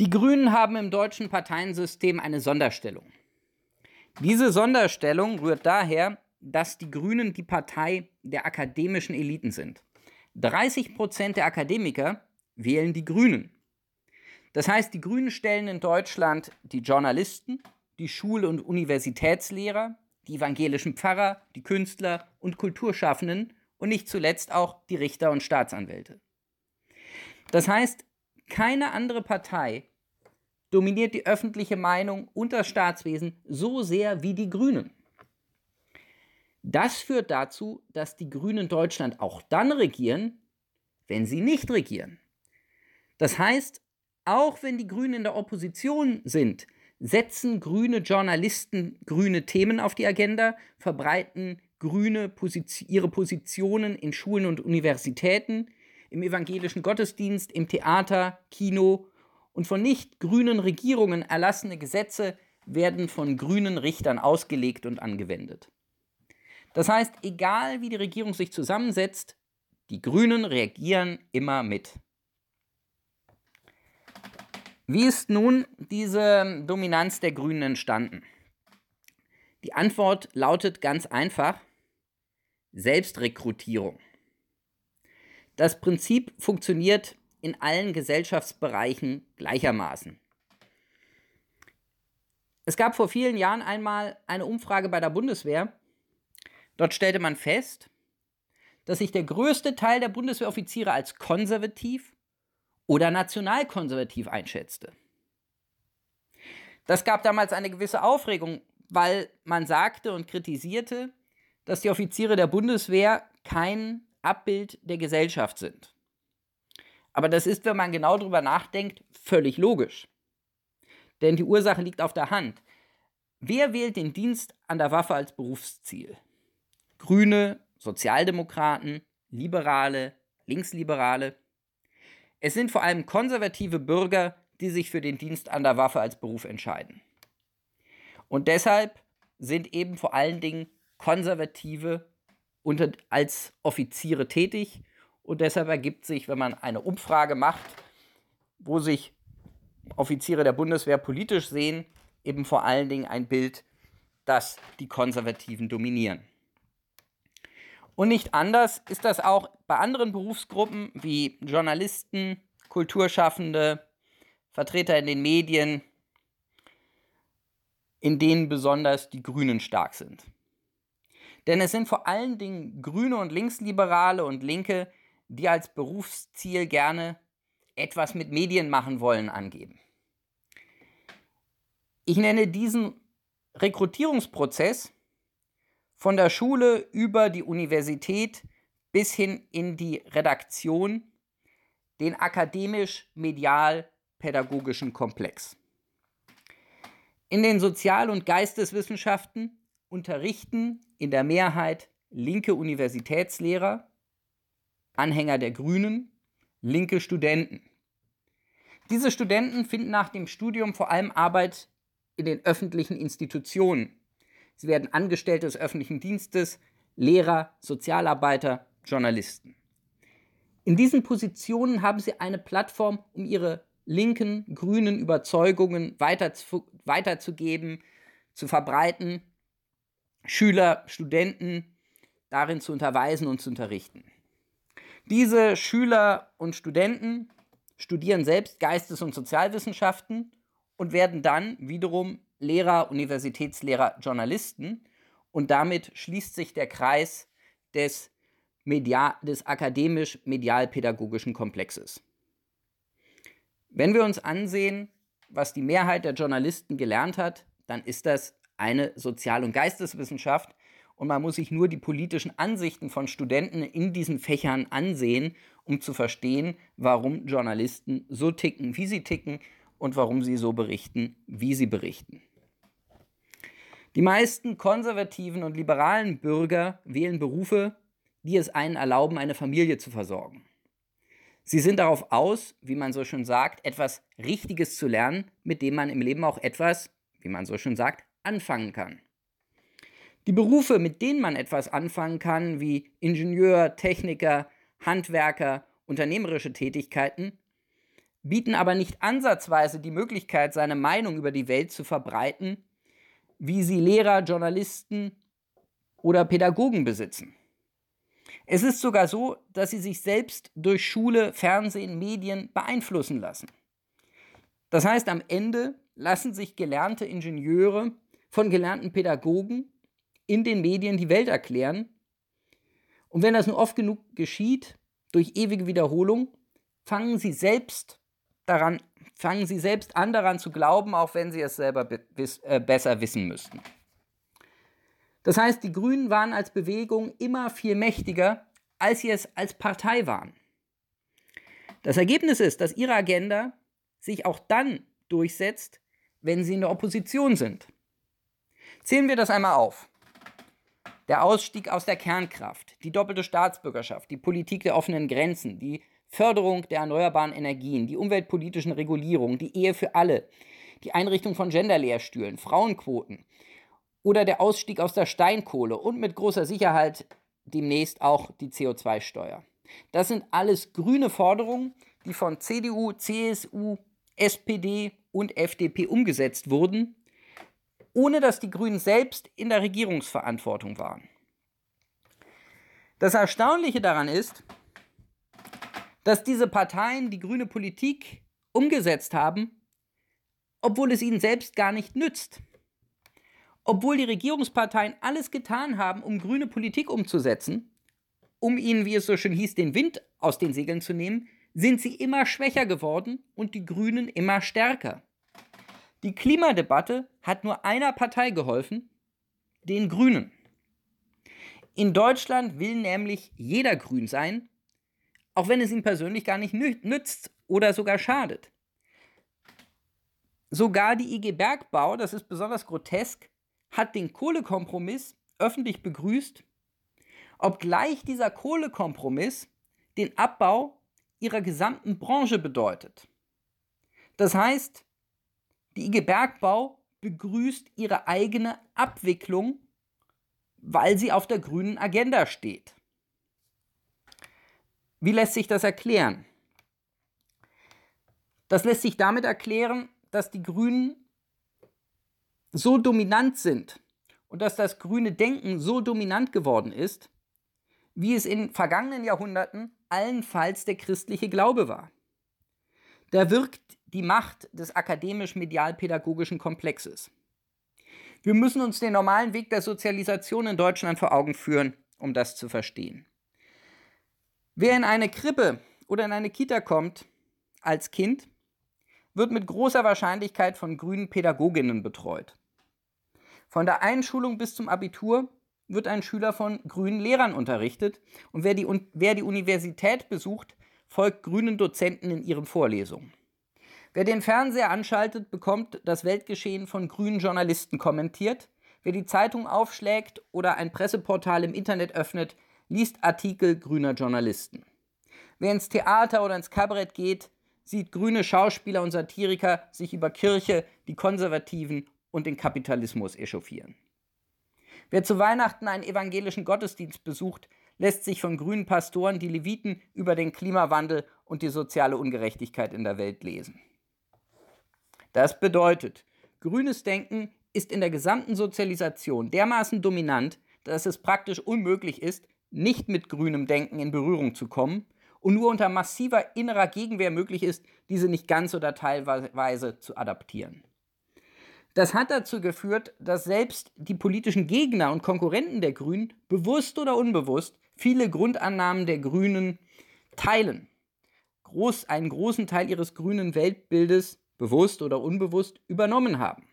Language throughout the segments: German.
Die Grünen haben im deutschen Parteiensystem eine Sonderstellung. Diese Sonderstellung rührt daher, dass die Grünen die Partei der akademischen Eliten sind. 30 Prozent der Akademiker wählen die Grünen. Das heißt, die Grünen stellen in Deutschland die Journalisten, die Schule- und Universitätslehrer, die evangelischen Pfarrer, die Künstler und Kulturschaffenden und nicht zuletzt auch die Richter und Staatsanwälte. Das heißt, keine andere Partei dominiert die öffentliche Meinung und das Staatswesen so sehr wie die Grünen. Das führt dazu, dass die Grünen Deutschland auch dann regieren, wenn sie nicht regieren. Das heißt, auch wenn die Grünen in der Opposition sind, setzen grüne Journalisten grüne Themen auf die Agenda, verbreiten grüne Position, ihre Positionen in Schulen und Universitäten, im evangelischen Gottesdienst, im Theater, Kino und von nicht grünen Regierungen erlassene Gesetze werden von grünen Richtern ausgelegt und angewendet. Das heißt, egal wie die Regierung sich zusammensetzt, die Grünen reagieren immer mit. Wie ist nun diese Dominanz der Grünen entstanden? Die Antwort lautet ganz einfach Selbstrekrutierung. Das Prinzip funktioniert in allen Gesellschaftsbereichen gleichermaßen. Es gab vor vielen Jahren einmal eine Umfrage bei der Bundeswehr. Dort stellte man fest, dass sich der größte Teil der Bundeswehroffiziere als konservativ oder nationalkonservativ einschätzte. Das gab damals eine gewisse Aufregung, weil man sagte und kritisierte, dass die Offiziere der Bundeswehr kein Abbild der Gesellschaft sind. Aber das ist, wenn man genau darüber nachdenkt, völlig logisch. Denn die Ursache liegt auf der Hand. Wer wählt den Dienst an der Waffe als Berufsziel? Grüne, Sozialdemokraten, Liberale, Linksliberale. Es sind vor allem konservative Bürger, die sich für den Dienst an der Waffe als Beruf entscheiden. Und deshalb sind eben vor allen Dingen Konservative unter, als Offiziere tätig. Und deshalb ergibt sich, wenn man eine Umfrage macht, wo sich Offiziere der Bundeswehr politisch sehen, eben vor allen Dingen ein Bild, dass die Konservativen dominieren. Und nicht anders ist das auch bei anderen Berufsgruppen wie Journalisten, Kulturschaffende, Vertreter in den Medien, in denen besonders die Grünen stark sind. Denn es sind vor allen Dingen Grüne und Linksliberale und Linke, die als Berufsziel gerne etwas mit Medien machen wollen, angeben. Ich nenne diesen Rekrutierungsprozess von der Schule über die Universität bis hin in die Redaktion den akademisch-medial-pädagogischen Komplex. In den Sozial- und Geisteswissenschaften unterrichten in der Mehrheit linke Universitätslehrer, Anhänger der Grünen, linke Studenten. Diese Studenten finden nach dem Studium vor allem Arbeit in den öffentlichen Institutionen. Sie werden Angestellte des öffentlichen Dienstes, Lehrer, Sozialarbeiter, Journalisten. In diesen Positionen haben sie eine Plattform, um ihre linken, grünen Überzeugungen weiterzugeben, zu verbreiten Schüler, Studenten darin zu unterweisen und zu unterrichten. Diese Schüler und Studenten studieren selbst Geistes- und Sozialwissenschaften und werden dann wiederum Lehrer, Universitätslehrer, Journalisten. Und damit schließt sich der Kreis des, des akademisch-medial-pädagogischen Komplexes. Wenn wir uns ansehen, was die Mehrheit der Journalisten gelernt hat, dann ist das eine Sozial- und Geisteswissenschaft und man muss sich nur die politischen Ansichten von Studenten in diesen Fächern ansehen, um zu verstehen, warum Journalisten so ticken, wie sie ticken und warum sie so berichten, wie sie berichten. Die meisten konservativen und liberalen Bürger wählen Berufe, die es einen erlauben, eine Familie zu versorgen. Sie sind darauf aus, wie man so schön sagt, etwas Richtiges zu lernen, mit dem man im Leben auch etwas, wie man so schön sagt, anfangen kann. Die Berufe, mit denen man etwas anfangen kann, wie Ingenieur, Techniker, Handwerker, unternehmerische Tätigkeiten, bieten aber nicht ansatzweise die Möglichkeit, seine Meinung über die Welt zu verbreiten, wie sie Lehrer, Journalisten oder Pädagogen besitzen. Es ist sogar so, dass sie sich selbst durch Schule, Fernsehen, Medien beeinflussen lassen. Das heißt, am Ende lassen sich gelernte Ingenieure von gelernten Pädagogen in den Medien die Welt erklären. Und wenn das nur oft genug geschieht, durch ewige Wiederholung, fangen sie selbst daran, fangen sie selbst an daran zu glauben, auch wenn sie es selber be äh, besser wissen müssten. Das heißt, die Grünen waren als Bewegung immer viel mächtiger, als sie es als Partei waren. Das Ergebnis ist, dass ihre Agenda sich auch dann durchsetzt, wenn sie in der Opposition sind. Zählen wir das einmal auf. Der Ausstieg aus der Kernkraft, die doppelte Staatsbürgerschaft, die Politik der offenen Grenzen, die Förderung der erneuerbaren Energien, die umweltpolitischen Regulierungen, die Ehe für alle, die Einrichtung von Genderlehrstühlen, Frauenquoten oder der Ausstieg aus der Steinkohle und mit großer Sicherheit demnächst auch die CO2-Steuer. Das sind alles grüne Forderungen, die von CDU, CSU, SPD und FDP umgesetzt wurden, ohne dass die Grünen selbst in der Regierungsverantwortung waren. Das Erstaunliche daran ist, dass diese Parteien die grüne Politik umgesetzt haben, obwohl es ihnen selbst gar nicht nützt. Obwohl die Regierungsparteien alles getan haben, um grüne Politik umzusetzen, um ihnen, wie es so schön hieß, den Wind aus den Segeln zu nehmen, sind sie immer schwächer geworden und die Grünen immer stärker. Die Klimadebatte hat nur einer Partei geholfen, den Grünen. In Deutschland will nämlich jeder grün sein, auch wenn es ihm persönlich gar nicht nützt oder sogar schadet. Sogar die IG Bergbau, das ist besonders grotesk, hat den Kohlekompromiss öffentlich begrüßt, obgleich dieser Kohlekompromiss den Abbau ihrer gesamten Branche bedeutet. Das heißt, die IG Bergbau begrüßt ihre eigene Abwicklung, weil sie auf der grünen Agenda steht. Wie lässt sich das erklären? Das lässt sich damit erklären, dass die Grünen so dominant sind und dass das grüne Denken so dominant geworden ist, wie es in vergangenen Jahrhunderten allenfalls der christliche Glaube war. Da wirkt die Macht des akademisch-medial-pädagogischen Komplexes. Wir müssen uns den normalen Weg der Sozialisation in Deutschland vor Augen führen, um das zu verstehen. Wer in eine Krippe oder in eine Kita kommt als Kind, wird mit großer Wahrscheinlichkeit von grünen Pädagoginnen betreut. Von der Einschulung bis zum Abitur wird ein Schüler von grünen Lehrern unterrichtet und wer die, wer die Universität besucht, folgt grünen Dozenten in ihren Vorlesungen. Wer den Fernseher anschaltet, bekommt das Weltgeschehen von grünen Journalisten kommentiert. Wer die Zeitung aufschlägt oder ein Presseportal im Internet öffnet, liest Artikel grüner Journalisten. Wer ins Theater oder ins Kabarett geht, sieht grüne Schauspieler und Satiriker sich über Kirche, die Konservativen und den Kapitalismus echauffieren. Wer zu Weihnachten einen evangelischen Gottesdienst besucht, lässt sich von grünen Pastoren die Leviten über den Klimawandel und die soziale Ungerechtigkeit in der Welt lesen. Das bedeutet, grünes Denken ist in der gesamten Sozialisation dermaßen dominant, dass es praktisch unmöglich ist, nicht mit grünem Denken in Berührung zu kommen und nur unter massiver innerer Gegenwehr möglich ist, diese nicht ganz oder teilweise zu adaptieren. Das hat dazu geführt, dass selbst die politischen Gegner und Konkurrenten der Grünen bewusst oder unbewusst viele Grundannahmen der Grünen teilen. Groß, einen großen Teil ihres grünen Weltbildes bewusst oder unbewusst übernommen haben.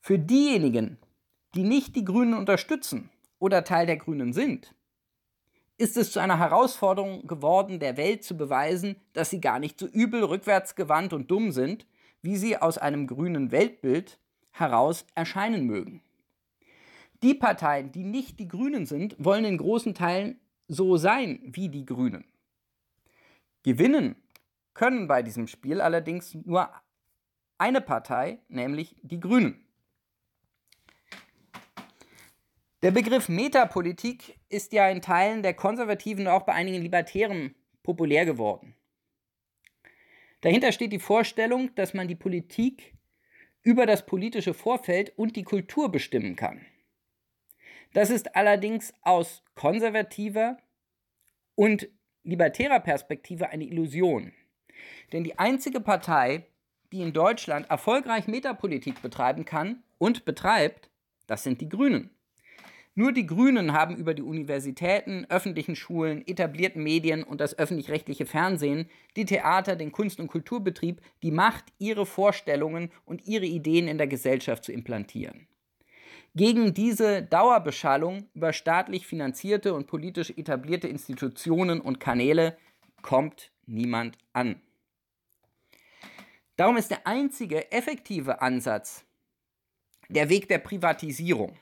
Für diejenigen, die nicht die Grünen unterstützen oder Teil der Grünen sind, ist es zu einer Herausforderung geworden, der Welt zu beweisen, dass sie gar nicht so übel, rückwärtsgewandt und dumm sind, wie sie aus einem grünen Weltbild heraus erscheinen mögen. Die Parteien, die nicht die Grünen sind, wollen in großen Teilen so sein wie die Grünen. Gewinnen können bei diesem Spiel allerdings nur eine Partei, nämlich die Grünen. Der Begriff Metapolitik ist ja in Teilen der Konservativen und auch bei einigen Libertären populär geworden. Dahinter steht die Vorstellung, dass man die Politik über das politische Vorfeld und die Kultur bestimmen kann. Das ist allerdings aus konservativer und libertärer Perspektive eine Illusion. Denn die einzige Partei, die in Deutschland erfolgreich Metapolitik betreiben kann und betreibt, das sind die Grünen. Nur die Grünen haben über die Universitäten, öffentlichen Schulen, etablierten Medien und das öffentlich-rechtliche Fernsehen, die Theater, den Kunst- und Kulturbetrieb die Macht, ihre Vorstellungen und ihre Ideen in der Gesellschaft zu implantieren. Gegen diese Dauerbeschallung über staatlich finanzierte und politisch etablierte Institutionen und Kanäle kommt niemand an. Darum ist der einzige effektive Ansatz der Weg der Privatisierung.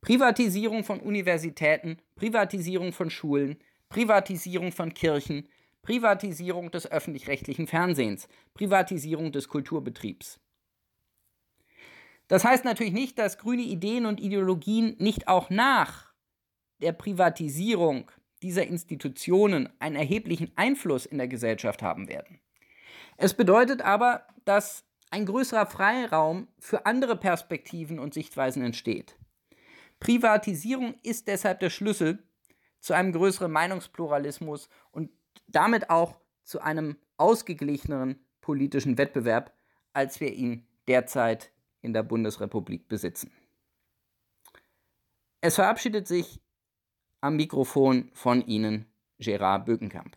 Privatisierung von Universitäten, Privatisierung von Schulen, Privatisierung von Kirchen, Privatisierung des öffentlich-rechtlichen Fernsehens, Privatisierung des Kulturbetriebs. Das heißt natürlich nicht, dass grüne Ideen und Ideologien nicht auch nach der Privatisierung dieser Institutionen einen erheblichen Einfluss in der Gesellschaft haben werden. Es bedeutet aber, dass ein größerer Freiraum für andere Perspektiven und Sichtweisen entsteht. Privatisierung ist deshalb der Schlüssel zu einem größeren Meinungspluralismus und damit auch zu einem ausgeglicheneren politischen Wettbewerb, als wir ihn derzeit in der Bundesrepublik besitzen. Es verabschiedet sich am Mikrofon von Ihnen Gerard Bökenkamp.